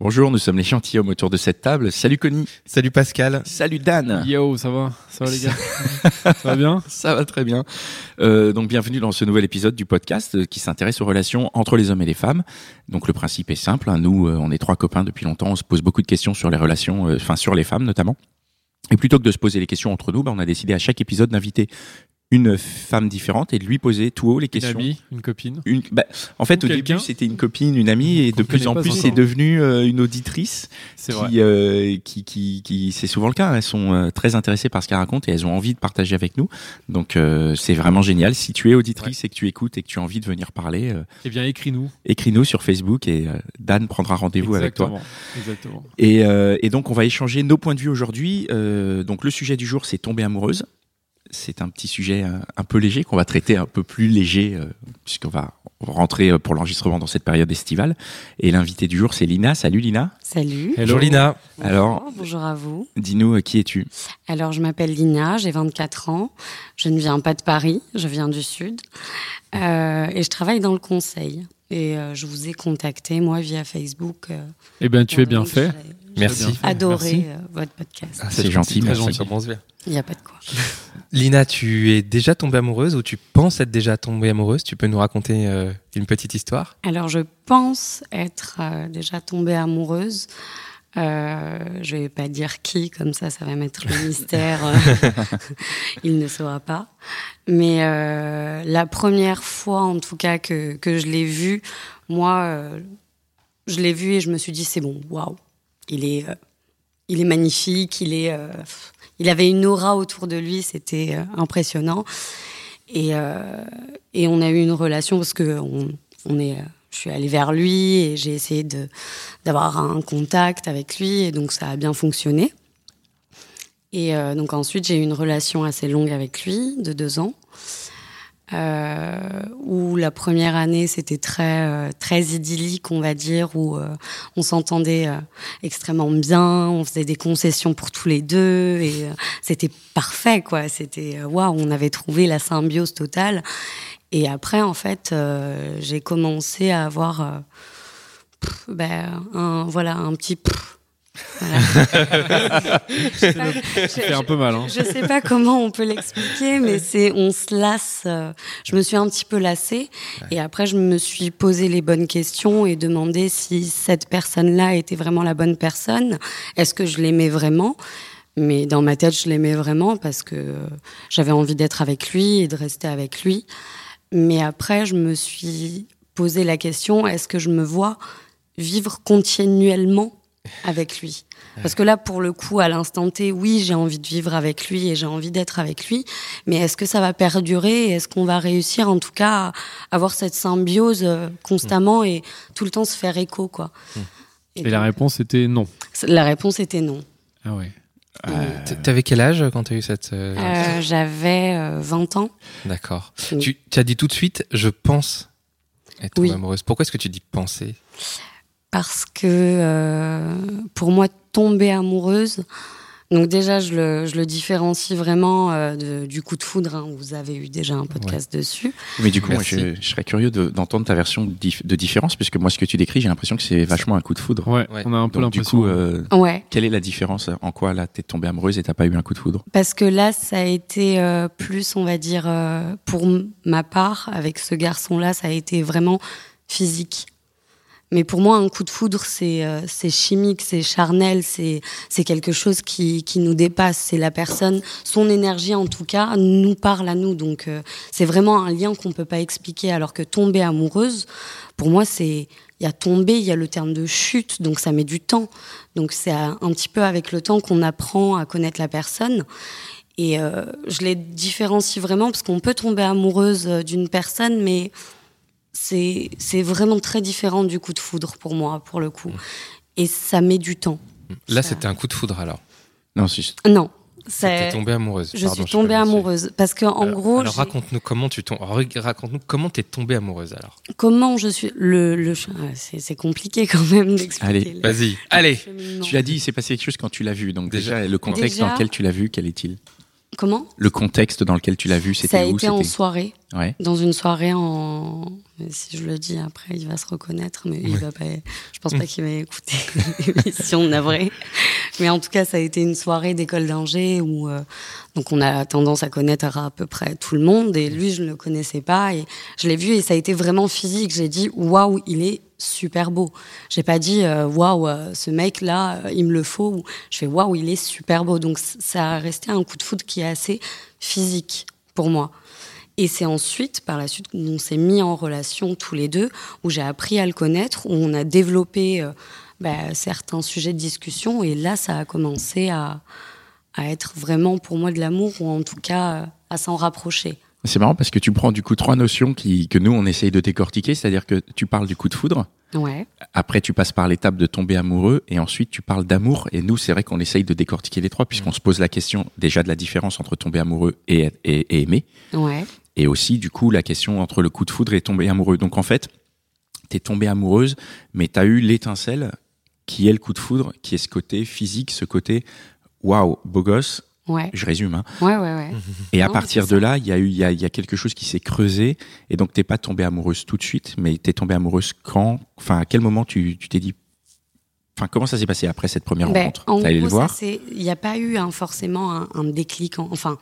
Bonjour, nous sommes les gentilshommes autour de cette table. Salut Connie. Salut Pascal. Salut Dan. Yo, ça va? Ça va les gars? Ça va bien? Ça va très bien. Euh, donc bienvenue dans ce nouvel épisode du podcast euh, qui s'intéresse aux relations entre les hommes et les femmes. Donc le principe est simple. hein. Nous, euh, on est trois copains depuis longtemps. On se pose beaucoup de questions sur les relations, euh, enfin sur les femmes notamment. Et plutôt que de se poser les questions entre nous, bah, on a décidé à chaque épisode d'inviter une femme différente et de lui poser tout haut les Une questions. amie, une copine Une- bah, en fait, Ou au début, c'était une copine, une amie, et de plus en plus, c'est devenu euh, une auditrice C'est vrai. qui, euh, qui, qui, qui, c'est souvent le cas. Elles sont euh, très intéressées par ce qu'elles racontent et elles ont envie de partager avec nous. Donc, euh, c'est vraiment génial. Si tu es auditrice et que tu écoutes et que tu as envie de venir parler, Eh bien, écris-nous. écris-nous sur Facebook et Dan prendra rendez-vous avec toi. Exactement. Exactement. Et, euh, et donc, on va échanger nos points de vue aujourd'hui. Euh, donc, le sujet du jour, c'est tomber amoureuse. C'est un petit sujet euh, un peu léger qu'on va traiter un peu plus léger euh, puisqu'on va rentrer euh, pour l'enregistrement dans cette période estivale. Et l'invité du jour, c'est Lina. Salut Lina. Salut. Hello. Bonjour Lina. Bonjour, Alors- bonjour à vous. Dis-nous, qui es-tu? Alors, je m'appelle Lina, j'ai 24 ans. Je ne viens pas de Paris, je viens du Sud. Euh, et je travaille dans le conseil. Et euh, je vous ai contacté, moi, via Facebook. euh, Eh bien, tu es bien fait. Merci. Adoré Merci. euh, votre podcast. Ah, C'est gentil, merci. gentil. Ça commence bien. Il n'y a pas de quoi. Lina, tu es déjà tombée amoureuse ou tu penses être déjà tombée amoureuse? Tu peux nous raconter euh, une petite histoire? Alors, je pense être euh, déjà tombée amoureuse. Euh, je vais pas dire qui, comme ça, ça va mettre le mystère. Il ne saura pas. Mais euh, la première fois, en tout cas, que, que je l'ai vu, moi, euh, je l'ai vu et je me suis dit, c'est bon, waouh, il est, euh, il est magnifique, il est, euh, il avait une aura autour de lui, c'était euh, impressionnant. Et, et on a eu une relation parce que on, on est, je suis allée vers lui et j'ai essayé d'avoir un contact avec lui et donc ça a bien fonctionné. Et donc ensuite j'ai eu une relation assez longue avec lui de deux ans. Euh, où la première année c'était très euh, très idyllique on va dire où euh, on s'entendait euh, extrêmement bien on faisait des concessions pour tous les deux et euh, c'était parfait quoi c'était euh, waouh on avait trouvé la symbiose totale et après en fait j'ai commencé à avoir pff, ben, un voilà un petit pff. Voilà. Fait un peu mal. Hein. Je sais pas comment on peut l'expliquer, mais c'est on se lasse. euh, Je me suis un petit peu lassée et après je me suis posé les bonnes questions et demandé si cette personne-là était vraiment la bonne personne. Est-ce que je l'aimais vraiment? Mais dans ma tête, je l'aimais vraiment parce que euh, j'avais envie d'être avec lui et de rester avec lui. Mais après, je me suis posé la question est-ce que je me vois vivre continuellement? Avec lui parce que là, pour le coup, à l'instant T, oui, j'ai envie de vivre avec lui et j'ai envie d'être avec lui. Mais est-ce que ça va perdurer Est-ce qu'on va réussir, en tout cas, à avoir cette symbiose euh, constamment et tout le temps se faire écho, quoi Et la donc, réponse était non. La réponse était non. Ah ouais. T- T'avais quel âge quand tu as eu cette... euh, Euh, J'avais euh, 20 ans. D'accord. Oui. Tu, tu as dit tout de suite, je pense être Oui. amoureuse. Pourquoi est-ce que tu dis penser? Parce que euh, pour moi tomber amoureuse donc déjà je le, je le différencie vraiment euh, de- du coup de foudre hein, vous avez eu déjà un podcast dessus Mais du coup, moi, je, je serais curieux de- d'entendre ta version de, dif- de différence, puisque moi, ce que tu décris, j'ai l'impression que c'est vachement un coup de foudre. Ouais, Ouais. on a un peu Donc, du l'impression. coup, euh, ouais quelle est la différence En quoi, là, t'es tombée amoureuse et t'as pas eu un coup de foudre? Parce que là ça a été euh, plus on va dire euh, pour ma part avec ce garçon là ça a été vraiment physique mais pour moi, un coup de foudre, c'est euh, chimique, c'est charnel, c'est quelque chose qui, qui nous dépasse. C'est la personne, son énergie en tout cas, nous parle à nous. Donc euh, c'est vraiment un lien qu'on peut pas expliquer. Alors que tomber amoureuse, pour moi, c'est il y a tomber, il y a le terme de chute, donc ça met du temps. Donc c'est un un petit peu avec le temps qu'on apprend à connaître la personne. Et euh, je les différencie vraiment parce qu'on peut tomber amoureuse euh, d'une personne, mais c'est c'est vraiment très différent du coup de foudre pour moi, pour le coup. Et ça met du temps. Là, Ça- c'était un coup de foudre alors. Non, c'est Non, T'es c'est. tombée amoureuse. Je Pardon, suis tombée amoureuse parce que en Alors- gros, alors raconte-nous comment tu tombes. Raconte-nous comment t'es tombée amoureuse alors. comment je suis le le c'est c'est compliqué quand même d'expliquer. Allez, le Vas-y, allez. Tu l'as dit, il s'est passé quelque chose quand tu l'as vu. Donc déjà, Déjà- le contexte Déjà- dans lequel tu l'as vu, quel est-il? Comment? Le contexte dans lequel tu l'as vu, Ça c'était a où été en soirée. Ouais. dans une soirée en si je le dis après il va se reconnaître mais il va pas je pense pas qu'il va écouter l'émission navrée mais en tout cas ça a été une soirée d'école d'ingé où euh, donc on a tendance à connaître à peu près tout le monde et lui je ne le connaissais pas et je l'ai vu et ça a été vraiment physique. J'ai dit waouh il est super beau. J'ai pas dit euh, waouh euh, ce mec là il me le faut je fais waouh il est super beau. Donc ça a resté un coup de foudre qui est assez physique pour moi et c'est ensuite, par la suite, qu'on s'est mis en relation tous les deux, où j'ai appris à le connaître, où on a développé euh, bah, certains sujets de discussion. Et là, ça a commencé à, à être vraiment pour moi de l'amour, ou en tout cas euh, à s'en rapprocher. C'est marrant parce que tu prends du coup trois notions qui, que nous on essaye de décortiquer, c'est-à-dire que tu parles du coup de foudre, Ouais. après tu passes par l'étape de tomber amoureux et ensuite tu parles d'amour et nous c'est vrai qu'on essaye de décortiquer les trois puisqu'on se pose la question déjà de la différence entre tomber amoureux et, et, et aimer Ouais. Et aussi du coup la question entre le coup de foudre et tomber amoureux. Donc en fait, t'es tombée amoureuse mais t'as eu l'étincelle qui est le coup de foudre, qui est ce côté physique, ce côté waouh, beau gosse, Ouais. je résume hein. Ouais, ouais, ouais. Et à partir de là, il y a eu, il y a, il y a quelque chose qui s'est creusé. Et donc, t'es pas tombée amoureuse tout de suite, mais t'es tombée amoureuse quand Enfin, à quel moment tu tu t'es dit Enfin, comment ça s'est passé après cette première Ben, rencontre? en allé le gros, voir? il n'y a pas eu un- forcément un, un déclic. en- enfin,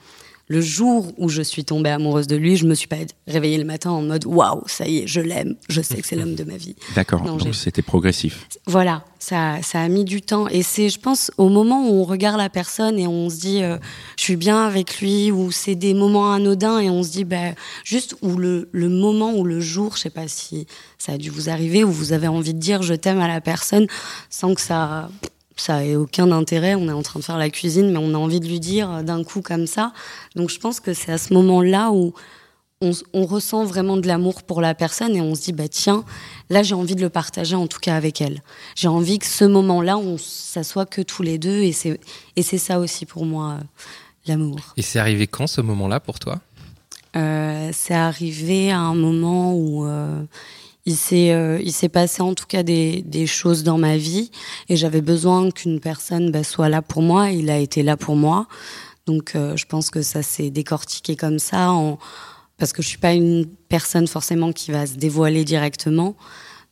le jour où je suis tombée amoureuse de lui, je me suis pas réveillée le matin en mode waouh, ça y est, je l'aime, je sais que c'est l'homme de ma vie. D'accord. Donc, c'était progressif. Voilà, ça, ça a mis du temps. Et c'est, je pense, au moment où on regarde la personne et on se dit, euh, je suis bien avec lui, ou c'est des moments anodins et on se dit, bah, juste où le, le moment ou le jour, je sais pas si ça a dû vous arriver, où vous avez envie de dire je t'aime à la personne sans que ça, ça ait aucun intérêt. On est en train de faire la cuisine, mais on a envie de lui dire d'un coup comme ça. Donc je pense que c'est à ce moment-là où on, ressent vraiment de l'amour pour la personne et on se dit bah tiens là j'ai envie de le partager en tout cas avec elle j'ai envie que ce moment-là on s'assoit que tous les deux et c'est et c'est ça aussi pour moi euh, l'amour Et c'est arrivé quand ce moment-là pour toi? Euh, c'est arrivé à un moment où euh, il s'est euh, il s'est passé en tout cas des, des choses dans ma vie et j'avais besoin qu'une personne bah, soit là pour moi. Il a été là pour moi. Donc euh, je pense que ça s'est décortiqué comme ça en parce que je suis pas une personne forcément qui va se dévoiler directement.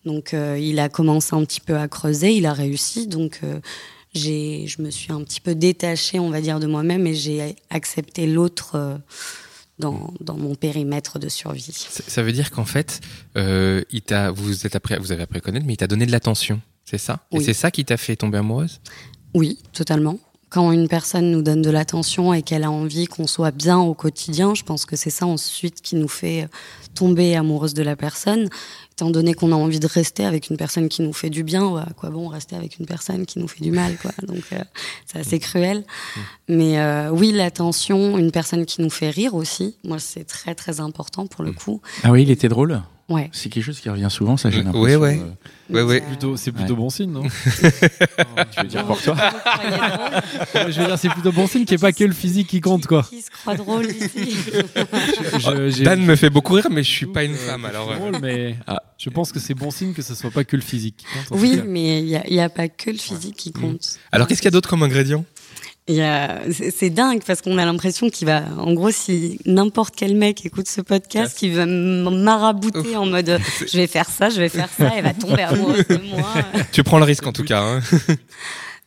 Donc euh, il a commencé un petit peu à creuser il a réussi. Donc euh, j'ai je me suis un petit peu détachée on va dire de moi-même et j'ai accepté l'autre euh, dans, dans mon périmètre de survie. Ça veut dire qu'en fait, euh, il vous êtes appris, vous avez appris à connaître, mais il t'a donné de l'attention, c'est ça? Et c'est ça qui t'a fait tomber amoureuse? Oui, totalement. Quand une personne nous donne de l'attention et qu'elle a envie qu'on soit bien au quotidien, je pense que c'est ça ensuite qui nous fait tomber amoureuse de la personne. Étant donné qu'on a envie de rester avec une personne qui nous fait du bien, ouais, à quoi bon rester avec une personne qui nous fait du mal, quoi? Donc euh, c'est assez cruel. Mais euh, oui, l'attention, une personne qui nous fait rire aussi. Moi, c'est très très important pour le coup. Ah oui, il était drôle. Ouais. C'est quelque chose qui revient souvent, ça l'impression. ouais. euh, Ouais, ouais. Euh, Plutôt, c'est plutôt Ouais. bon signe, non tu veux dire pour toi Je veux dire, c'est plutôt bon signe qu'il n'y ait pas que le physique qui compte, quoi. Qui se croit drôle ici Je- j'ai- Dan me fait beaucoup rire, mais je suis pas une femme, alors. C'est euh, drôle, mais Ah. je pense que c'est bon signe que ce soit pas que le physique qui compte. Oui, mais il n'y a, pas que le physique qui compte. Alors qu'est-ce qu'il y a d'autre comme ingrédient? C'est c'est dingue parce qu'on a l'impression qu'il va, en gros, si n'importe quel mec écoute ce podcast, il va marabouter en mode je vais faire ça, je vais faire ça, elle va tomber amoureuse de moi. Tu prends le risque en tout cas. Hein.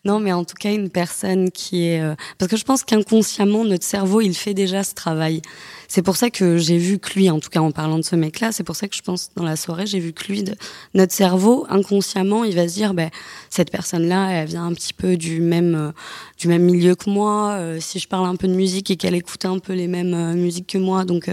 Non, mais en tout cas, une personne qui est. euh, Parce que je pense qu'inconsciemment, notre cerveau, il fait déjà ce travail. C'est pour ça que j'ai vu que lui, en tout cas en parlant de ce mec-là, c'est pour ça que je pense dans la soirée, j'ai vu que lui, notre cerveau, inconsciemment, il va se dire, ben, cette personne-là, elle vient un petit peu du même, euh, du même milieu que moi. euh, si je parle un peu de musique et qu'elle écoute un peu les mêmes euh, musiques que moi, donc.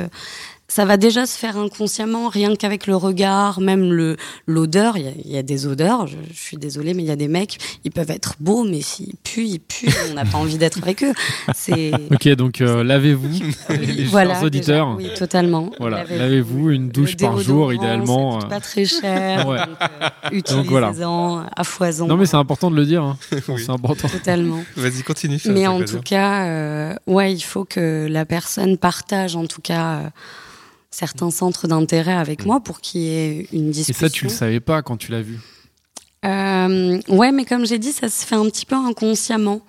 Ça va déjà se faire inconsciemment, rien qu'avec le regard, même le l'odeur. Il y, a- il y a des odeurs. Je, je suis désolée, mais il y a des mecs, ils peuvent être beaux, mais s'ils puent, ils puent. On n'a pas envie d'être avec eux. C'est Ok, donc euh, lavez-vous, les voilà, chers auditeurs. déjà, oui, totalement. Voilà, lavez-vous une douche par jour, idéalement. Ça coûte euh. pas très cher. Ouais. donc, euh, voilà. utilisez-en à foison. Non, mais c'est important de le dire. hein. Oui. C'est important. Totalement. Vas-y, continue. Mais en plaisir. tout cas, euh, ouais, il faut que la personne partage en tout cas euh, certains centres d'intérêt avec moi pour qu'il y ait une Et discussion. ça, tu le savais pas quand tu l'as vu. Euh, ouais, mais comme j'ai dit, ça se fait un petit peu inconsciemment.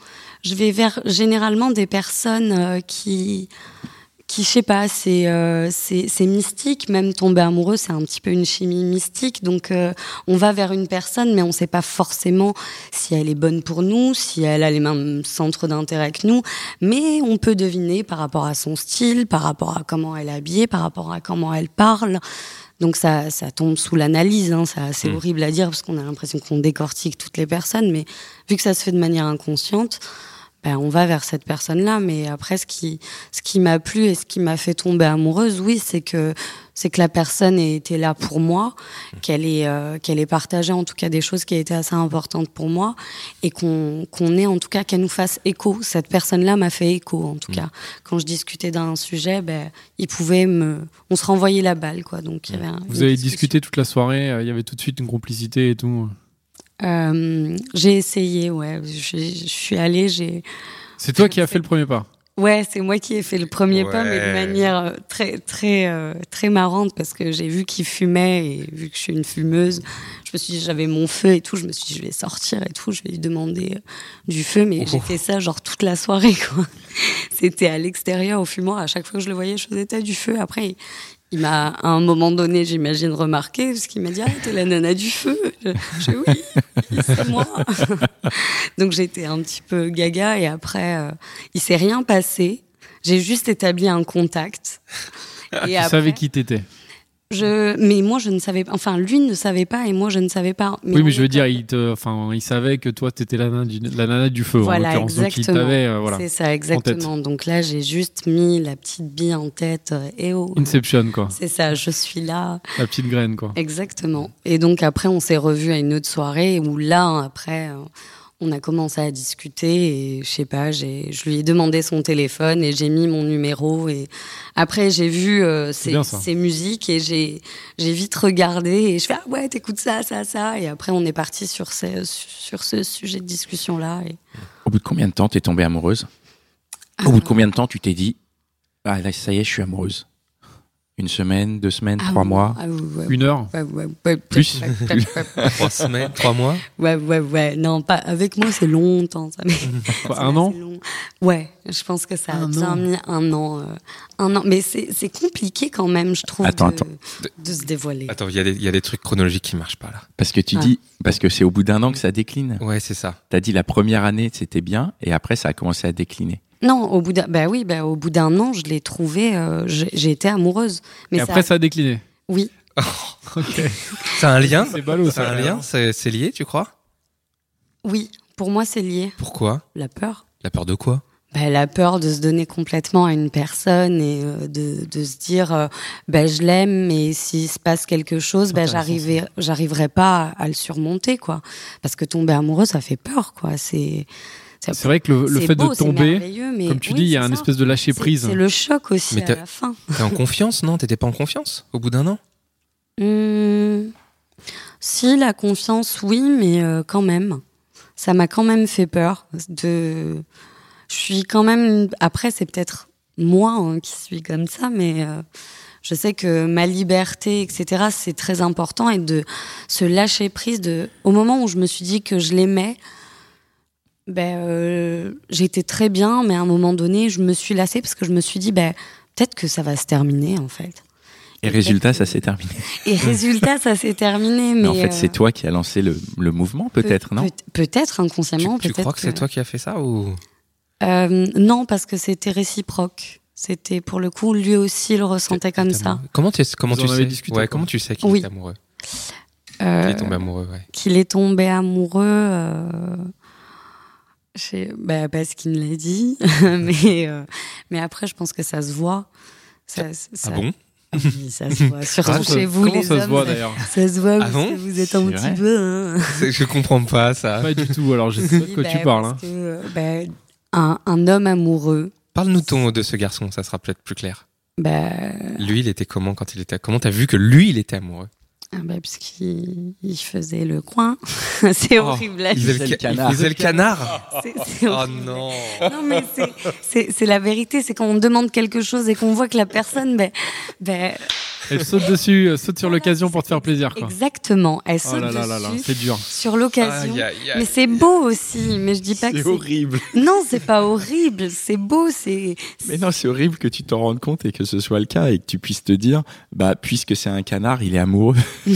Je vais vers généralement des personnes euh, qui, qui, je sais pas, c'est euh, mystique. Même tomber amoureux, c'est un petit peu une chimie mystique. Donc, euh, on va vers une personne, mais on sait pas forcément si elle est bonne pour nous, si elle a les mêmes centres d'intérêt que nous. Mais on peut deviner par rapport à son style, par rapport à comment elle est habillée, par rapport à comment elle parle. Donc ça, ça tombe sous l'analyse, hein, ça, c'est Mm. horrible à dire parce qu'on a l'impression qu'on décortique toutes les personnes, mais vu que ça se fait de manière inconsciente, ben, on va vers cette personne-là. Mais après, ce qui, ce qui m'a plu et ce qui m'a fait tomber amoureuse, oui, c'est que c'est que la personne ait été là pour moi, qu'elle ait, euh, qu'elle ait partagé en tout cas des choses qui étaient assez importantes pour moi, et qu'on qu'on ait en tout cas qu'elle nous fasse écho. Cette personne-là m'a fait écho en tout cas. Quand je discutais d'un sujet, ben, il pouvait me, on se renvoyait la balle, quoi. Donc il y avait un- Vous avez discuté toute la soirée, euh, il y avait tout de suite une complicité et tout. Euh, j'ai essayé, ouais. Je, je suis allée, j'ai. C'est toi qui as fait le premier pas. Ouais, c'est moi qui ai fait le premier pas, mais de manière euh, très très euh, très marrante parce que j'ai vu qu'il fumait et vu que je suis une fumeuse, je me suis dit j'avais mon feu et tout, je me suis dit je vais sortir et tout, je vais lui demander du feu, mais j'ai fait ça genre toute la soirée quoi. C'était à l'extérieur au fumoir, à chaque fois que je le voyais, je faisais t'as du feu. Après, il, il m'a à un moment donné, j'imagine, remarqué parce qu'il m'a dit ah t'es la nana du feu. Dis, oui, c'est moi. Donc j'étais un petit peu gaga et après, euh, il s'est rien passé. J'ai juste établi un contact. Et Tu après, savais qui t'étais. Je, mais moi je ne savais pas. Enfin, lui ne savait pas et moi je ne savais pas. Oui, mais je veux dire, il, te, enfin, il savait que toi, t'étais la, nana du- la nana du feu, en Voilà, l'occurrence. Donc, il exactement. t'avait, euh, voilà. C'est ça, exactement. Donc là, j'ai juste mis la petite bille en tête. euh, Et oh, Inception, quoi. c'est ça, je suis là. La petite graine, quoi. Exactement. Et donc après, on s'est revus à une autre soirée où là, après, euh, on a commencé à discuter et je sais pas, j'ai, je lui ai demandé son téléphone et j'ai mis mon numéro et après j'ai vu euh, ses, ses musiques et j'ai, j'ai vite regardé et je fais ah ouais t'écoutes ça ça ça et après on est parti sur ce, sur ce sujet de discussion là et Au bout de combien de temps t'es tombée amoureuse? Au bout de combien de temps tu t'es dit Ah là, ça y est, je suis amoureuse? Une semaine, deux semaines, Ah trois mois ah ouais, ouais, Une heure ouais, ouais, ouais, Plus Trois semaines, trois mois. Ouais, ouais, ouais. Non, pas avec moi, c'est longtemps. Ça, Quoi, un an long. Ouais, je pense que ça a Un bien an. mis un an. euh, un an. Mais c'est c'est compliqué quand même, je trouve, Attends, de, attends. de se dévoiler. Attends, il y, a des- il y a des trucs chronologiques qui marchent pas là. Parce que tu Ah. dis, parce que c'est au bout d'un an que ça décline. Ouais, c'est ça. T'as dit la première année c'était bien et après ça a commencé à décliner. Non, au bout d'un, bah oui, bah au bout d'un an, je l'ai trouvé. euh, j'ai j'ai été amoureuse. Mais Et après, ça a décliné. oui, Ok. C'est un lien C'est ballot, C'est ça. un lien C'est c'est lié, tu crois? Oui. Pour moi, c'est lié. Pourquoi? La peur. La peur de quoi? Bah, la peur de se donner complètement à une personne et euh, de, de se dire euh, bah, je l'aime mais s'il se passe quelque chose bah, Intéressant, j'arriverai j'arriverai pas à, à le surmonter quoi parce que tomber amoureux ça fait peur quoi c'est C'est vrai que le, fait beau, de tomber, mais comme tu oui, dis, il y a un espèce de lâcher prise. c'est le choc aussi Mais à la fin. T'es en confiance, non? T'étais pas en confiance au bout d'un an? Hum, si la confiance oui mais euh, quand même. Ça m'a quand même fait peur de je suis quand même après c'est peut-être moi hein, qui suis comme ça mais euh, je sais que ma liberté etc c'est très important et de se lâcher prise de au moment où je me suis dit que je l'aimais ben euh, j'étais très bien mais à un moment donné je me suis lassée parce que je me suis dit ben peut-être que ça va se terminer en fait Et résultat, ça s'est terminé. et résultat ça s'est terminé mais Mais en fait, euh, c'est toi qui as lancé le, le mouvement, peut-être, Peut- non peut- Peut-être Tu, inconsciemment. tu peut-être crois que c'est toi qui as fait ça ou? Euh, Non, parce que c'était réciproque. C'était pour le coup, lui aussi le ressentait comme ça. Comment tu, comment Vous tu en sais? discuté, Ouais, comment tu sais qu'il Oui. est amoureux? Euh, Qu'il est tombé amoureux, ouais. Qu'il est tombé amoureux. Bah, parce qu'il me l'a dit. mais, euh, mais après, je pense que ça se voit. Ça, ça- Ah bon? Oui, ça se voit, surtout ça- chez vous les ça se hommes. voit d'ailleurs? Ça se voit Ah parce bon? que vous êtes un petit peu. hein. Je comprends pas ça. Pas du tout. Alors je sais pas de quoi bah, tu parles. hein. que, euh, bah, un, un homme amoureux, Parle-nous ton de ce garçon, ça sera peut-être plus clair. bah, Lui, il était comment quand il était Comment t'as vu que lui, il était amoureux? Ah bah, puisqu'il il faisait le coin. c'est Oh, horrible à Il faisait le, le ca- canard. il faisait le canard. C'est- c'est Oh non. Non, mais c'est- c'est c'est la vérité, c'est quand on demande quelque chose et qu'on voit que la personne, ben, ben, Elle saute dessus, euh, saute sur l'occasion pour te faire plaisir. Quoi. exactement, elle Oh saute là là là là, dessus c'est dur. sur l'occasion. Aïe, aïe, aïe. Mais c'est beau aussi, mais je dis pas que c'est... horrible. Non, c'est pas horrible, c'est beau, c'est... Mais non, c'est horrible que tu t'en rendes compte et que ce soit le cas et que tu puisses te dire, bah, puisque c'est un canard, il est amoureux.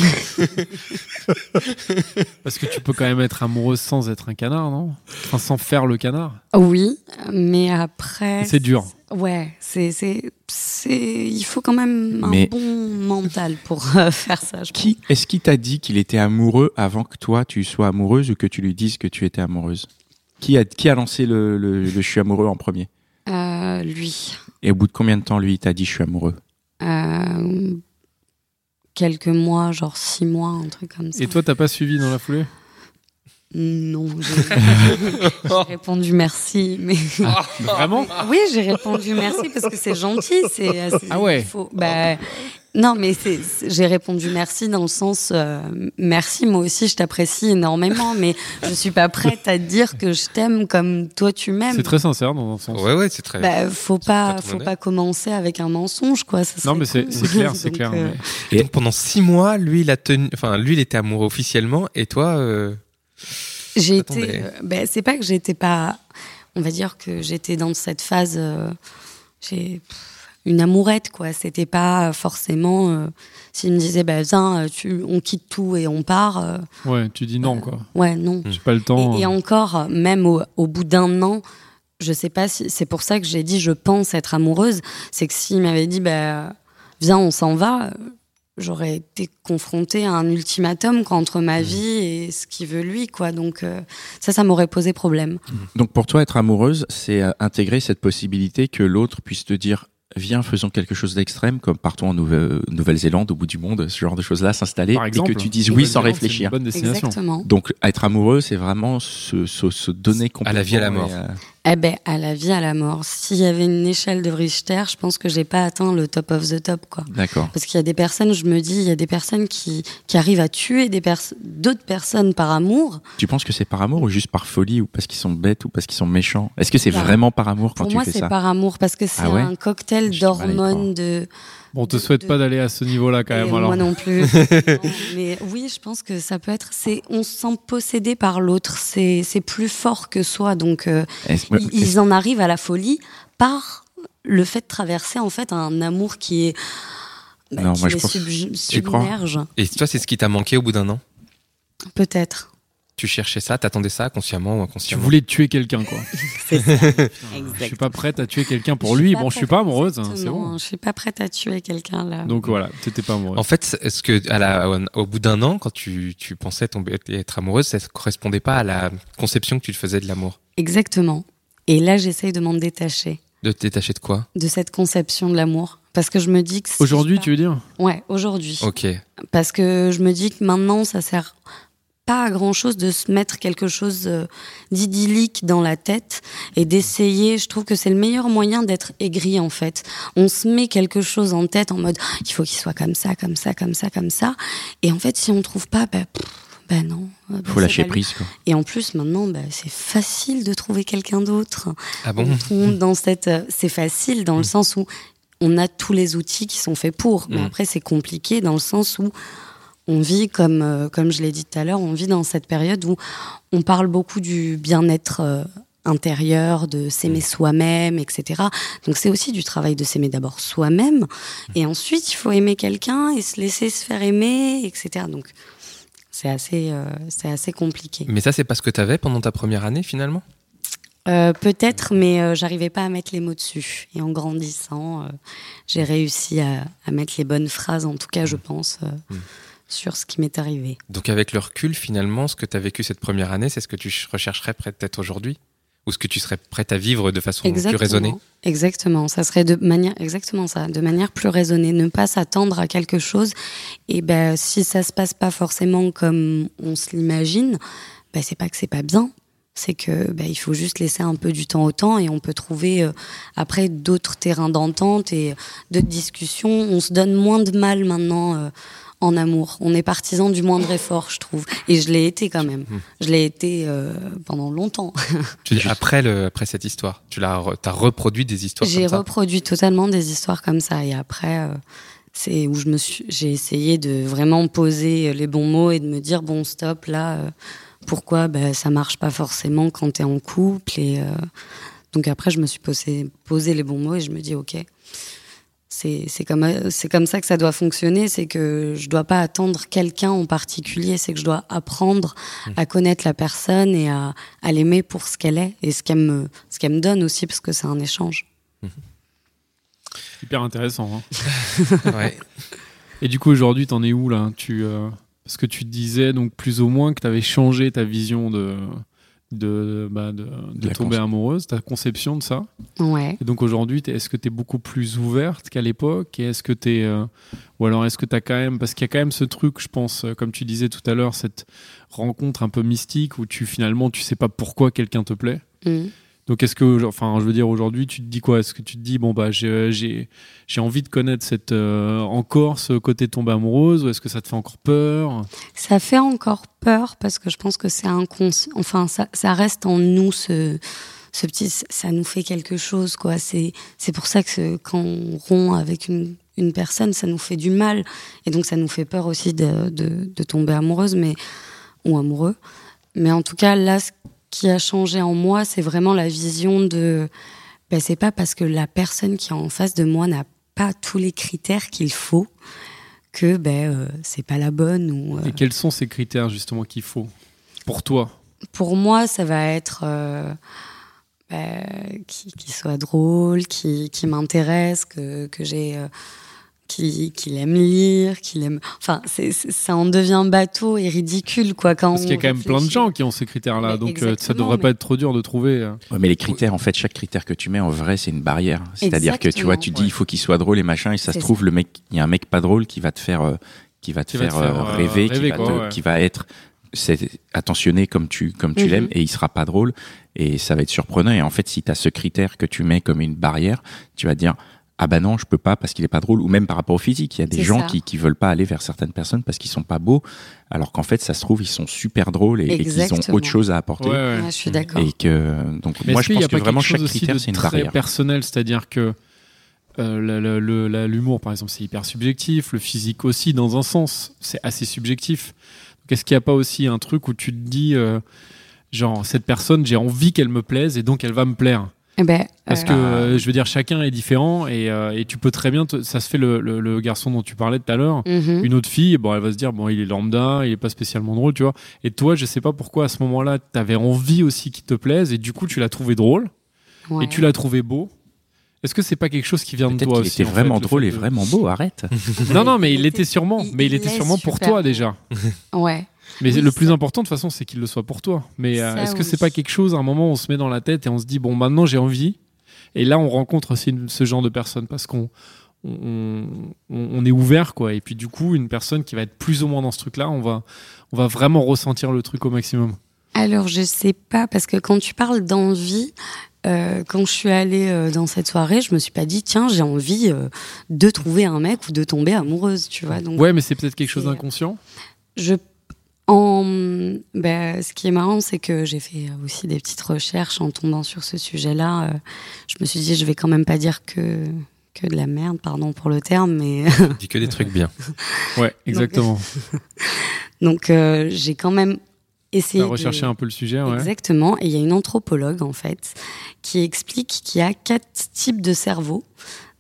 Parce que tu peux quand même être amoureuse sans être un canard, non? Enfin, sans faire le canard. Oui, mais après... C'est dur. Ouais, c'est... c'est, c'est... Il faut quand même un Mais- bon mental pour euh, faire ça, je Qui, est-ce qu'il t'a dit qu'il était amoureux avant que toi tu sois amoureuse ou que tu lui dises que tu étais amoureuse? Qui a, qui a lancé le, le, le je suis amoureux en premier? Euh, lui. Et au bout de combien de temps lui il t'a dit je suis amoureux? Euh, quelques mois, genre six mois, un truc comme ça. Et toi, t'as pas suivi dans la foulée? Non, j'ai répondu merci, mais Vraiment oui, j'ai répondu merci parce que c'est gentil, c'est assez- Ah ouais. il faut- bah, non, mais j'ai répondu merci dans le sens euh, merci, moi aussi je t'apprécie énormément, mais je suis pas prête à te dire que je t'aime comme toi tu m'aimes. C'est très sincère dans un sens. Ouais, ouais, c'est très. Bah, faut pas, faut pas commencer avec un mensonge, quoi. ça Non, mais c'est cool. clair, c'est clair. euh, mais- Et donc pendant six mois, lui, il a tenu. Enfin, lui, il était amoureux officiellement, et toi. euh, J'ai été. euh, ben, c'est pas que j'étais pas. On va dire que j'étais dans cette phase. euh, j'ai une amourette, quoi. C'était pas forcément. euh, S'il me disait, bah, viens, euh, tu, on quitte tout et on part. euh, Ouais, tu dis non, quoi. ouais, non. J'ai pas le temps. Et, et encore, même au, au bout d'un an, je sais pas si. C'est pour ça que j'ai dit, je pense être amoureuse. C'est que s'il m'avait dit, bah, viens, on s'en va. Euh, J'aurais été confrontée à un ultimatum quoi, entre ma vie et ce qu'il veut lui, quoi. Donc euh, ça, ça m'aurait posé problème. Donc pour toi, être amoureuse, c'est euh, intégrer cette possibilité que l'autre puisse te dire viens, faisons quelque chose d'extrême, comme partons en Nouvelle- Nouvelle-Zélande, au bout du monde, ce genre de choses-là s'installer, Par et exemple, que tu dises oui sans une réfléchir. Bonne destination. Exactement. Donc être amoureux, c'est vraiment se, se, se donner complètement. À la vie, à la mort. et, euh, Eh ben, à la vie, à la mort. S'il y avait une échelle de Richter, je pense que j'ai pas atteint le top of the top, quoi. D'accord. Parce qu'il y a des personnes, je me dis, il y a des personnes qui, qui arrivent à tuer des pers- d'autres personnes par amour. Tu penses que c'est par amour ou juste par folie ou parce qu'ils sont bêtes ou parce qu'ils sont méchants? Est-ce que c'est Bah, vraiment par amour quand Pour tu moi, fais c'est ça? par amour parce que c'est Ah ouais? un cocktail d'hormones, de. Bon, on te souhaite de- pas d'aller à ce niveau-là quand Et même. Alors. Moi non plus. Non, mais oui, je pense que ça peut être. C'est, on se sent possédé par l'autre. C'est, c'est plus fort que soi. Donc, euh, ils, en arrivent à la folie par le fait de traverser en fait un amour qui est. bah, Non, qui moi, je les pense- subj- Tu crois submerge. Et toi, c'est ce qui t'a manqué au bout d'un an Peut-être. Tu cherchais ça, t'attendais ça, consciemment ou Tu inconsciemment voulais tuer quelqu'un, quoi. C'est ça. Je suis pas prête à tuer quelqu'un pour lui. Bon, je suis pas amoureuse, hein, c'est bon. Je suis pas prête à tuer quelqu'un là. Donc voilà, t'étais pas amoureuse. En fait, est-ce que à la, au bout d'un an, quand tu, tu pensais tomber, être amoureuse, ça ne correspondait pas à la conception que tu te faisais de l'amour? Exactement. Et là, j'essaye de m'en détacher De te détacher de quoi de cette conception de l'amour. Parce que je me dis que. si Aujourd'hui, tu veux dire? Ouais, aujourd'hui. Ok. Parce que je me dis que maintenant, ça sert pas à grand chose de se mettre quelque chose euh, d'idyllique dans la tête et d'essayer. Je trouve que c'est le meilleur moyen d'être aigri en fait. On se met quelque chose en tête en mode il faut qu'il soit comme ça, comme ça, comme ça, comme ça. Et en fait, si on trouve pas, bah, pff, bah non. bah, Faut lâcher prise. Quoi. Et en plus, maintenant, bah, c'est facile de trouver quelqu'un d'autre. Ah bon On dans cette. euh, C'est facile dans le sens où on a tous les outils qui sont faits pour. Mais Mm. après, c'est compliqué dans le sens où on vit, comme, euh, comme je l'ai dit tout à l'heure, on vit dans cette période où on parle beaucoup du bien-être euh, intérieur, de s'aimer soi-même, etc. Donc c'est aussi du travail de s'aimer d'abord soi-même, et ensuite il faut aimer quelqu'un et se laisser se faire aimer, etc. Donc c'est assez, euh, c'est assez compliqué. Mais ça, c'est pas ce que t'avais pendant ta première année finalement? Euh, Peut-être, mais euh, j'arrivais pas à mettre les mots dessus. Et en grandissant, j'ai réussi à, à mettre les bonnes phrases, en tout cas, je pense, euh, Mm. sur ce qui m'est arrivé. Donc avec le recul, finalement, ce que t'as vécu cette première année, c'est ce que tu ch- rechercherais peut-être aujourd'hui? Ou ce que tu serais prête à vivre de façon plus raisonnée. Exactement, ça serait de manière exactement ça, de manière plus raisonnée, ne pas s'attendre à quelque chose. Et ben si ça se passe pas forcément comme on se l'imagine, ben c'est pas que c'est pas bien, c'est que ben, il faut juste laisser un peu du temps au temps et on peut trouver euh, après d'autres terrains d'entente et d'autres discussions. On se donne moins de mal maintenant euh, en amour. On est partisan du moindre effort, je trouve. Et je l'ai été quand même. Hmm. Je l'ai été euh, pendant longtemps. Tu dis après, le, après cette histoire, tu as reproduit des histoires J'ai reproduit totalement des histoires comme ça. Et après, euh, c'est où je me suis, j'ai essayé de vraiment poser les bons mots et de me dire bon stop là. Euh, pourquoi? Ben, ça marche pas forcément quand tu es en couple et donc après je me suis posé, posé les bons mots et je me dis ok c'est comme, comme ça que ça doit fonctionner, c'est que je dois pas attendre quelqu'un en particulier, c'est que je dois apprendre mmh. à connaître la personne et à, à l'aimer pour ce qu'elle est et ce qu'elle me, ce qu'elle me donne aussi, parce que c'est un échange. Mmh. Hyper intéressant. Hein. ouais. Et du coup, aujourd'hui, t'en es où là? Tu, euh, Parce que tu disais donc plus ou moins que tu avais changé ta vision de, de, bah, de, tomber amoureuse, ta conception de ça. Ouais. Et donc aujourd'hui, est-ce que tu es beaucoup plus ouverte qu'à l'époque? Et est-ce que tu es. Euh, ou alors est-ce que tu as quand même. Parce qu'il y a quand même ce truc, je pense, euh, comme tu disais tout à l'heure, cette rencontre un peu mystique où tu finalement, tu sais pas pourquoi quelqu'un te plaît. Mmh. Donc est-ce que, enfin, je veux dire, aujourd'hui, tu te dis quoi? Est-ce que tu te dis, bon, bah, j'ai envie de connaître cette, euh, encore ce côté tomber amoureuse ou est-ce que ça te fait encore peur? Ça fait encore peur parce que je pense que c'est inconscient. Enfin, ça, ça, reste en nous, ce, ce petit. Ça nous fait quelque chose, quoi. C'est pour ça que quand on rompt avec une, une, personne, ça nous fait du mal. Et donc, ça nous fait peur aussi de, de, tomber amoureuse mais, ou amoureux. Mais en tout cas, là, qui a changé en moi, c'est vraiment la vision de. Ben, c'est pas parce que la personne qui est en face de moi n'a pas tous les critères qu'il faut que ben euh, c'est pas la bonne ou. Euh. Et quels sont ces critères justement qu'il faut pour toi? Pour moi, ça va être euh, ben, qui, soit drôle, qui, qui m'intéresse, que, que j'ai qu'il aime lire, qu'il aime. Enfin, ça en devient bateau et ridicule, quoi. Quand Parce qu'il y a quand même plein de gens qui ont ces critères-là, donc euh, ça devrait pas être trop dur de trouver. Euh. mais les critères, en fait, chaque critère que tu mets, en vrai, c'est une barrière. C'est-à-dire que tu vois, tu dis, il faut qu'il soit drôle et machin, et ça se trouve, le mec, il y a un mec pas drôle qui va te faire, euh, qui va te faire, rêver, qui, va qui va être attentionné comme tu comme tu mhm. l'aimes et il sera pas drôle et ça va être surprenant et en fait si tu as ce critère que tu mets comme une barrière tu vas dire ah bah non, je peux pas parce qu'il est pas drôle, ou même par rapport au physique. Il y a des gens qui, qui veulent pas aller vers certaines personnes parce qu'ils sont pas beaux, alors qu'en fait, ça se trouve, ils sont super drôles et, qu'ils ont autre chose à apporter. Ouais, je suis d'accord. Et que, donc, moi, je pense que vraiment chaque critère, c'est une très barrière. personnel, c'est-à-dire que euh, l'humour, par exemple, c'est hyper subjectif, le physique aussi, dans un sens, c'est assez subjectif. Est-ce qu'il n'y a pas aussi un truc où tu te dis, euh, genre, cette personne, j'ai envie qu'elle me plaise et donc elle va me plaire? Ben, Parce que euh, je veux dire, chacun est différent et, euh, et tu peux très bien. Ça se fait le, le, garçon dont tu parlais tout à l'heure. Mhm. Une autre fille, bon, elle va se dire, bon, il est lambda, il est pas spécialement drôle, tu vois. Et toi, je sais pas pourquoi à ce moment-là, tu avais envie aussi qu'il te plaise et du coup, tu l'as trouvé drôle et tu l'as trouvé beau. Est-ce que c'est pas quelque chose qui vient de toi aussi Il était vraiment drôle et vraiment beau, arrête. non, non, mais il l'était sûrement. mais il, était sûrement pour toi déjà. ouais. Mais le plus important de toute façon, c'est qu'il le soit pour toi. Mais euh, est-ce que c'est pas quelque chose, à un moment, on se met dans la tête et on se dit, bon, maintenant j'ai envie. Et là, on rencontre aussi ce genre de personnes parce qu'on on, est ouvert, quoi. Et puis du coup, une personne qui va être plus ou moins dans ce truc-là, on va, on va vraiment ressentir le truc au maximum. Alors, je sais pas, parce que quand tu parles d'envie, euh, quand je suis allée euh, dans cette soirée, je me suis pas dit tiens j'ai envie de trouver un mec ou de tomber amoureuse, tu vois. Donc ouais, mais c'est peut-être quelque chose d'inconscient. Je en, ben, ce qui est marrant, c'est que j'ai fait aussi des petites recherches en tombant sur ce sujet-là. Euh, je me suis dit, je vais quand même pas dire que que de la merde, pardon pour le terme, mais. Dis que des trucs bien. Ouais, exactement. Donc, euh, j'ai quand même essayé. de rechercher un peu le sujet, ouais. Exactement. Et il y a une anthropologue, en fait, qui explique qu'il y a quatre types de cerveau.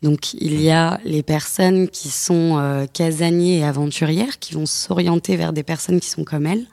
Donc il y a les personnes qui sont euh, casaniers et aventurières, qui vont s'orienter vers des personnes qui sont comme elles.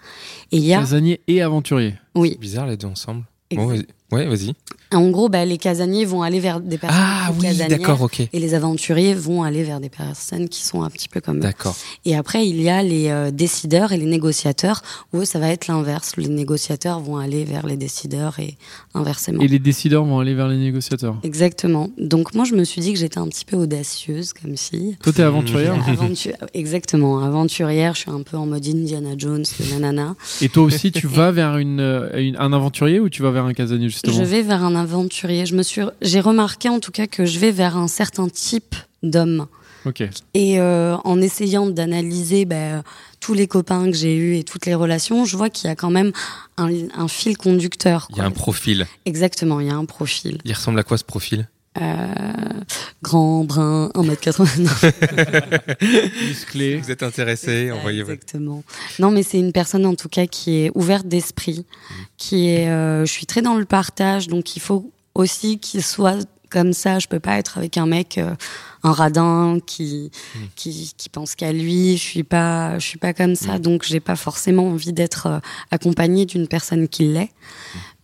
Et il y a casaniers et aventuriers. Oui. Bizarre les deux ensemble. ouais, vas-y. En gros, bah, les casaniers vont aller vers des personnes Ah oui, casanières, d'accord, ok. Et les aventuriers vont aller vers des personnes qui sont un petit peu comme eux. D'accord. Et après, il y a les euh, décideurs et les négociateurs, où eux, ça va être l'inverse. Les négociateurs vont aller vers les décideurs et inversement. Et les décideurs vont aller vers les négociateurs. Exactement. Donc moi, je me suis dit que j'étais un petit peu audacieuse comme fille. Toi, t'es aventurière. Aventu- Exactement, aventurière. Je suis un peu en mode Indiana Jones nanana. Et toi aussi, tu vas vers une, euh, une- un aventurier ou tu vas vers un casanier justement? Je vais vers un aventurier. Je me suis, j'ai remarqué en tout cas que je vais vers un certain type d'homme. Ok. Et euh, en essayant d'analyser ben, tous les copains que j'ai eus et toutes les relations, je vois qu'il y a quand même un, un fil conducteur. Il y a un profil. Exactement, il y a un profil. Il ressemble à quoi ce profil? Euh, grand, brun, 1m80. Non, Musclé. Vous êtes intéressé, envoyez votre. Exactement. Non, mais c'est une personne en tout cas qui est ouverte d'esprit, qui est. euh, je suis très dans le partage, donc il faut aussi qu'il soit comme ça. Je peux pas être avec un mec, euh, un radin qui qui, qui pense qu'à lui. Je suis pas, je suis pas comme ça, donc j'ai pas forcément envie d'être euh, accompagnée d'une personne qui l'est.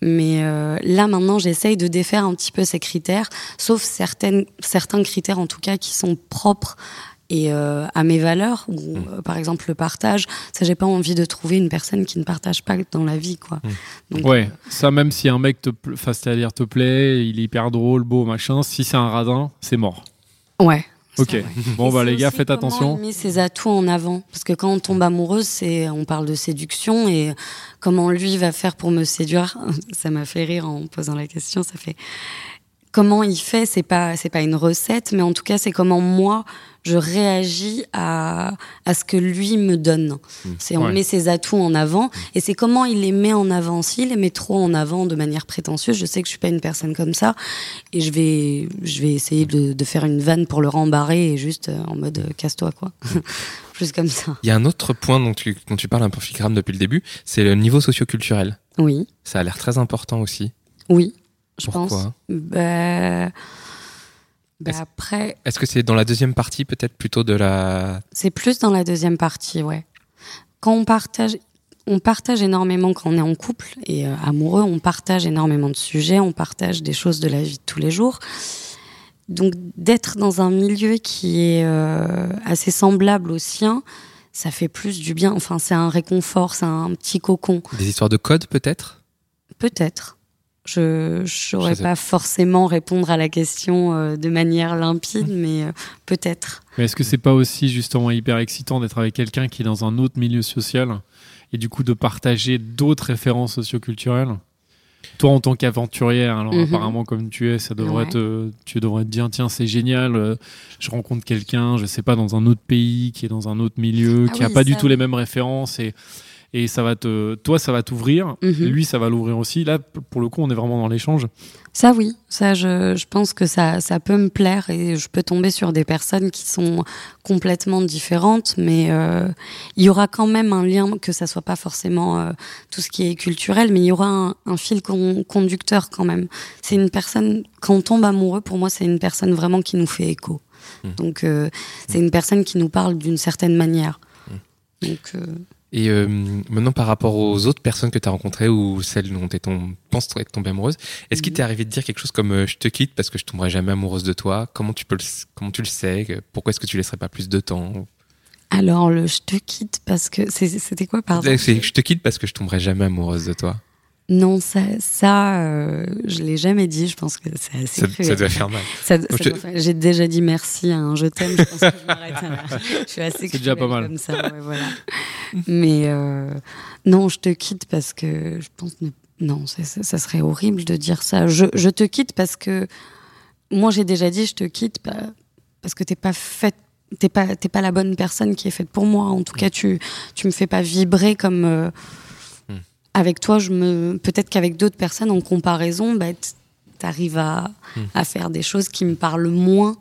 Mais euh, là maintenant, j'essaye de défaire un petit peu ces critères, sauf certaines, certains critères en tout cas qui sont propres et euh, à mes valeurs ou euh, par exemple le partage ça j'ai pas envie de trouver une personne qui ne partage pas dans la vie quoi Donc, Ouais, ça même si un mec te, enfin, c'est-à-dire te plaît, il est hyper drôle, beau, machin, si c'est un radin, c'est mort. ouais Ok. Bon Et bah les gars, faites comment attention. il met ses atouts en avant parce que quand on tombe amoureuse c'est on parle de séduction et comment lui va faire pour me séduire ça m'a fait rire en posant la question ça fait comment il fait c'est pas c'est pas une recette mais en tout cas c'est comment moi je réagis à à ce que lui me donne. C'est on Ouais. met ses atouts en avant et c'est comment il les met en avant. S'il les met trop en avant de manière prétentieuse je sais que je suis pas une personne comme ça et je vais je vais essayer de, de faire une vanne pour le rembarrer et juste euh, en mode euh, casse-toi quoi. Juste comme ça. Il y a un autre point dont tu, dont tu parles un peu filigrane depuis le début, c'est le niveau socioculturel. oui. Ça a l'air très important aussi. oui je Pourquoi pense bah, bah Est-ce- après Est-ce que c'est dans la deuxième partie peut-être plutôt de la... C'est plus dans la deuxième partie, ouais. Quand on partage, on partage énormément quand on est en couple et euh, amoureux, on partage énormément de sujets, on partage des choses de la vie de tous les jours. Donc d'être dans un milieu qui est euh, assez semblable au sien, ça fait plus du bien. Enfin, c'est un réconfort, c'est un petit cocon. Des histoires de code peut-être? Peut-être. Je ne saurais pas forcément répondre à la question euh, de manière limpide, mais euh, peut-être. Mais est-ce que c'est pas aussi justement hyper excitant d'être avec quelqu'un qui est dans un autre milieu social et du coup de partager d'autres références socioculturelles? Toi, en tant qu'aventurière, alors Mhm. apparemment comme tu es, ça devrait Ouais. te, tu devrais te dire tiens c'est génial, euh, je rencontre quelqu'un, je sais pas dans un autre pays qui est dans un autre milieu, Ah qui a oui, pas du tout les mêmes références et et ça va te, toi ça va t'ouvrir, Mhm. lui ça va l'ouvrir aussi. Là pour le coup on est vraiment dans l'échange. Ça oui, ça je, je pense que ça, ça peut me plaire et je peux tomber sur des personnes qui sont complètement différentes, mais euh, il y aura quand même un lien, que ça soit pas forcément euh, tout ce qui est culturel, mais il y aura un, un fil con- conducteur quand même. C'est une personne, quand on tombe amoureux, pour moi c'est une personne vraiment qui nous fait écho. Donc euh, c'est une personne qui nous parle d'une certaine manière. Donc euh, Et euh, maintenant, par rapport aux autres personnes que tu as rencontrées ou celles dont tu penses être tombée amoureuse, est-ce qu'il t'est arrivé de dire quelque chose comme euh, je te quitte parce que je tomberai jamais amoureuse de toi? Comment tu peux le, comment tu le sais? Pourquoi est-ce que tu laisserais pas plus de temps? Alors le je te quitte parce que c'était quoi pardon? Là, c'est, Je te quitte parce que je tomberai jamais amoureuse de toi. Non, ça, ça euh, je l'ai jamais dit. Je pense que c'est assez Ça, cruel. ça doit faire mal. Ça- ça te- J'ai déjà dit merci à un je t'aime. Je pense que je m'arrête. Je suis assez C'est déjà cruelle pas mal. Comme ça, ouais, voilà. Mais euh, non, je te quitte parce que je pense ne- non, ça, serait horrible de dire ça. Je, je te quitte parce que moi j'ai déjà dit je te quitte parce que t'es pas faite. T'es pas, t'es pas la bonne personne qui est faite pour moi. En tout cas, tu, tu me fais pas vibrer comme euh. Avec toi. Je me, peut-être qu'avec d'autres personnes en comparaison, bah, t- t'arrives à, Hmm. à faire des choses qui me parlent moins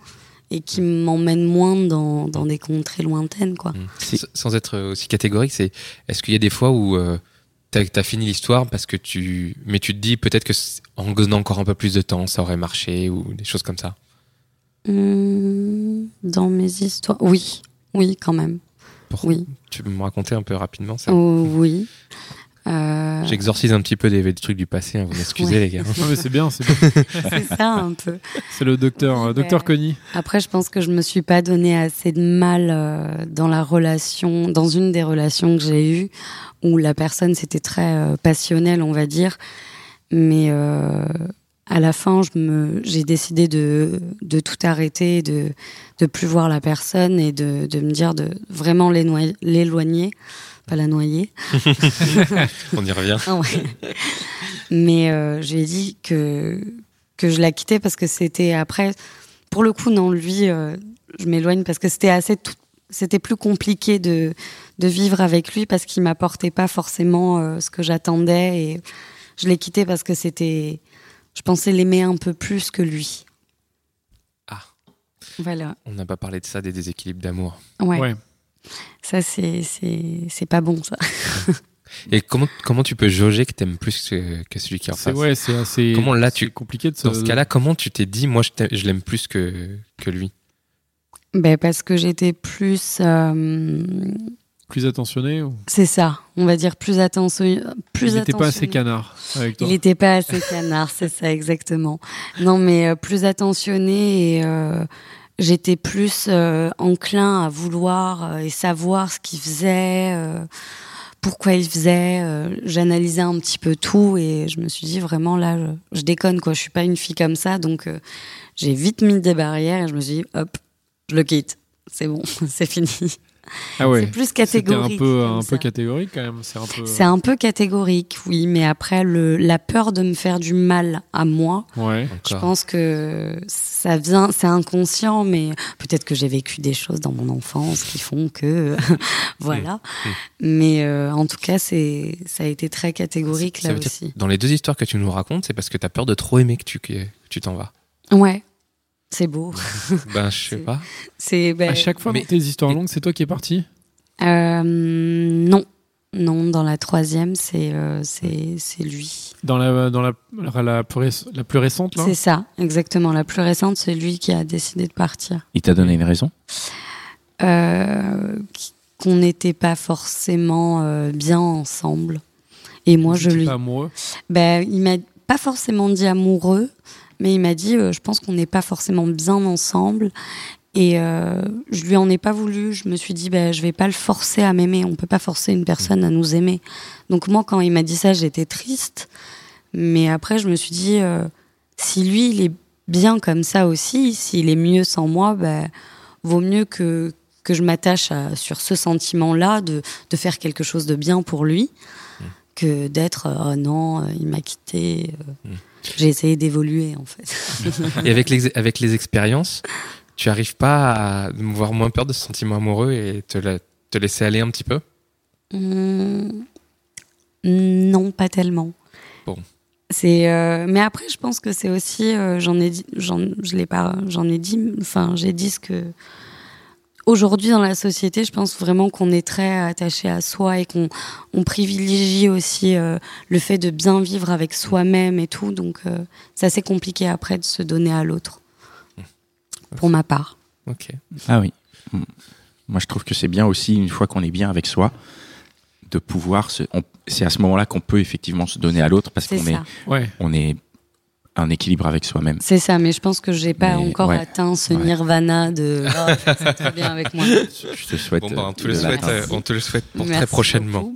et qui m'emmènent moins dans, dans des contrées lointaines, quoi. S- Sans être aussi catégorique, c'est est-ce qu'il y a des fois où euh, t'as as fini l'histoire parce que tu, mais tu te dis peut-être que en donnant encore un peu plus de temps, ça aurait marché ou des choses comme ça? Hum, dans mes histoires, oui, oui, quand même. Pour- Oui. Tu peux me raconter un peu rapidement ça? Oh, oui. Euh, J'exorcise un petit peu des, des trucs du passé, hein, vous m'excusez Ouais. les gars. Non, mais c'est bien, c'est bien. c'est ça un peu. C'est le docteur, euh, docteur. Après, je pense que je me suis pas donné assez de mal euh, dans la relation, dans une des relations que j'ai eues, où la personne c'était très euh, passionnelle, on va dire, mais euh, à la fin, je me, j'ai décidé de, de tout arrêter, de de plus voir la personne et de, de me dire de vraiment l'éloigner, pas la noyer. On y revient. Ah ouais. Mais euh, je lui ai dit que, que je la quittais parce que c'était après. Pour le coup, non, lui, euh, je m'éloigne parce que c'était assez. tout- C'était plus compliqué de, de vivre avec lui parce qu'il m'apportait pas forcément euh, ce que j'attendais et je l'ai quitté parce que c'était. Je pensais l'aimer un peu plus que lui. Ah. Voilà. On n'a pas parlé de ça, des déséquilibres d'amour. Ouais. Ouais. Ça, c'est, c'est, c'est pas bon, ça. Et comment, comment tu peux jauger que t'aimes plus que, que celui qui est en C'est face ouais, c'est assez. Comment là, tu- compliqué de se. Dans ce cas-là, comment tu t'es dit, moi je l'aime plus que, que lui Ben, parce que j'étais plus. euh, plus attentionné ou... C'est ça, on va dire plus attention. Plus Il n'était pas assez attentionné. canard avec toi. Il n'était pas assez canard, c'est ça exactement. Non, mais euh, plus attentionné et euh, j'étais plus euh, enclin à vouloir euh, et savoir ce qu'il faisait, euh, pourquoi il faisait. J'analysais un petit peu tout et je me suis dit vraiment là, je, déconne quoi. Je suis pas une fille comme ça, donc j'ai vite mis des barrières et je me suis dit hop, je le quitte. C'est bon, c'est fini. Ah ouais. C'est plus C'était catégorique. un peu, un peu catégorique quand même. C'est un peu. C'est un peu catégorique, oui, mais après, le, la peur de me faire du mal à moi, Ouais. je pense que ça vient, c'est inconscient, mais peut-être que j'ai vécu des choses dans mon enfance qui font que, voilà. Mais euh, en tout cas, c'est, ça a été très catégorique Ça là aussi. Dans les deux histoires que tu nous racontes, c'est parce que t'as peur de trop aimer que tu que tu t'en vas. Ouais, c'est beau. Ben, je sais pas. C'est, ben, À chaque fois, mais- tes histoires longues, c'est toi qui es parti. euh, non, non, dans la troisième, c'est, euh, c'est, c'est lui. Dans la, dans la, la, la plus, réc- la plus récente, là? C'est ça, exactement. La plus récente, c'est lui qui a décidé de partir. Il t'a donné une raison? Euh, qu'on n'était pas forcément euh, bien ensemble. Et moi, je lui. pas amoureux? Ben, il m'a pas forcément dit amoureux, mais il m'a dit euh, je pense qu'on n'est pas forcément bien ensemble. Et euh, je lui en ai pas voulu. Je me suis dit ben, je vais pas le forcer à m'aimer. On peut pas forcer une personne à nous aimer. Donc, moi, quand il m'a dit ça, j'étais triste. Mais après, je me suis dit euh, si lui, il est bien comme ça aussi, s'il est mieux sans moi, ben, vaut mieux que, que je m'attache sur ce sentiment-là, de, de faire quelque chose de bien pour lui, que d'être euh, oh non, il m'a quitté. euh. J'ai essayé d'évoluer en fait. Et avec les, avec les expériences, tu arrives pas à avoir moins peur de ce sentiment amoureux et te, la- te laisser aller un petit peu? Hmm, non, pas tellement. Bon. C'est, euh, mais après, je pense que c'est aussi, euh, j'en ai dit, j'en, je l'ai pas, j'en ai dit, enfin, j'ai dit ce que. Aujourd'hui, dans la société, je pense vraiment qu'on est très attaché à soi et qu'on on privilégie aussi euh, le fait de bien vivre avec soi-même et tout. Donc, euh, c'est assez compliqué après de se donner à l'autre. Pour ma part. Ok. Ah oui. Mm. Moi, je trouve que c'est bien aussi, une fois qu'on est bien avec soi, de pouvoir se. on- C'est à ce moment-là qu'on peut effectivement se donner à l'autre parce C'est qu'on est. Ouais. on est en équilibre avec soi-même. C'est ça, mais je pense que j'ai pas Mais, encore ouais. atteint ce Ouais. nirvana de oh, c'est très bien avec moi. Je te souhaite. Bon, bah, on, te le de souhaite, l'atteindre. euh, on te le souhaite pour Merci très prochainement.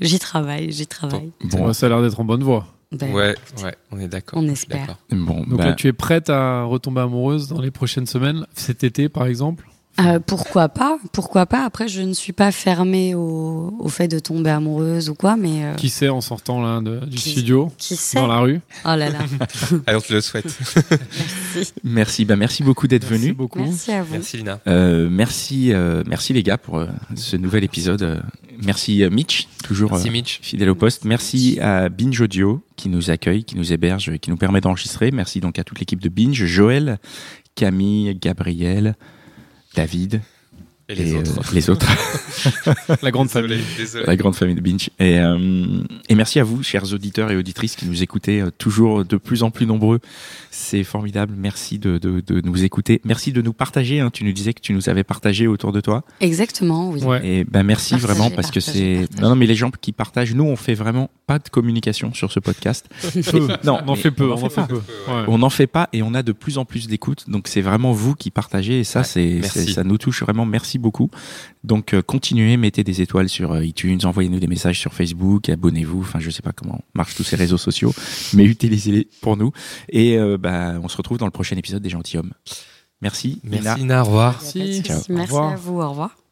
j'y travaille, j'y travaille. Bon, ça a l'air d'être en bonne voie. Ben, Ouais, ouais, on est d'accord. On espère. bon Donc bah, là, tu es prête à retomber amoureuse dans les prochaines semaines, cet été par exemple? Euh, pourquoi pas Pourquoi pas Après, je ne suis pas fermée au, au fait de tomber amoureuse ou quoi, mais euh, Qui sait en sortant là de- du Qui- studio, qui sait dans la rue? Oh là là, Allez, on te le souhaite. merci. merci, bah, merci beaucoup d'être Merci venu. beaucoup. Merci à vous. Merci Lina. Euh, merci, euh, merci les gars pour euh, ce nouvel épisode. Merci euh, Mitch, toujours Merci euh, Mitch. fidèle au poste. Merci à Binge Audio qui nous accueille, qui nous héberge, qui nous permet d'enregistrer. Merci donc à toute l'équipe de Binge, Joël, Camille, Gabriel, David, Et les euh, autres. les autres. La grande Désolé, famille. désolé. la grande famille de Binge. Et, euh, et merci à vous, chers auditeurs et auditrices qui nous écoutez euh, toujours de plus en plus nombreux. C'est formidable. Merci de, de, de nous écouter. Merci de nous partager. hein. Tu nous disais que tu nous avais partagé autour de toi. Exactement, oui. Ouais. Et ben merci vraiment parce que c'est non non mais les gens qui partagent nous on fait vraiment pas de communication sur ce podcast. Peu. Non, on en fait peu. on en On en fait fait peu. Ouais. On n'en fait pas et on a de plus en plus d'écoute. Donc c'est vraiment vous qui partagez et ça Ouais, c'est merci. c'est- ça nous touche vraiment. Merci beaucoup. Donc euh, continuez, mettez des étoiles sur euh, iTunes, envoyez-nous des messages sur Facebook, abonnez-vous. Enfin je sais pas comment marchent tous ces réseaux sociaux, mais utilisez-les pour nous. Et euh, bah on se retrouve dans le prochain épisode des gentilshommes. Merci. Nina. Merci. Au revoir. Merci. Au Merci revoir. à vous. Au revoir.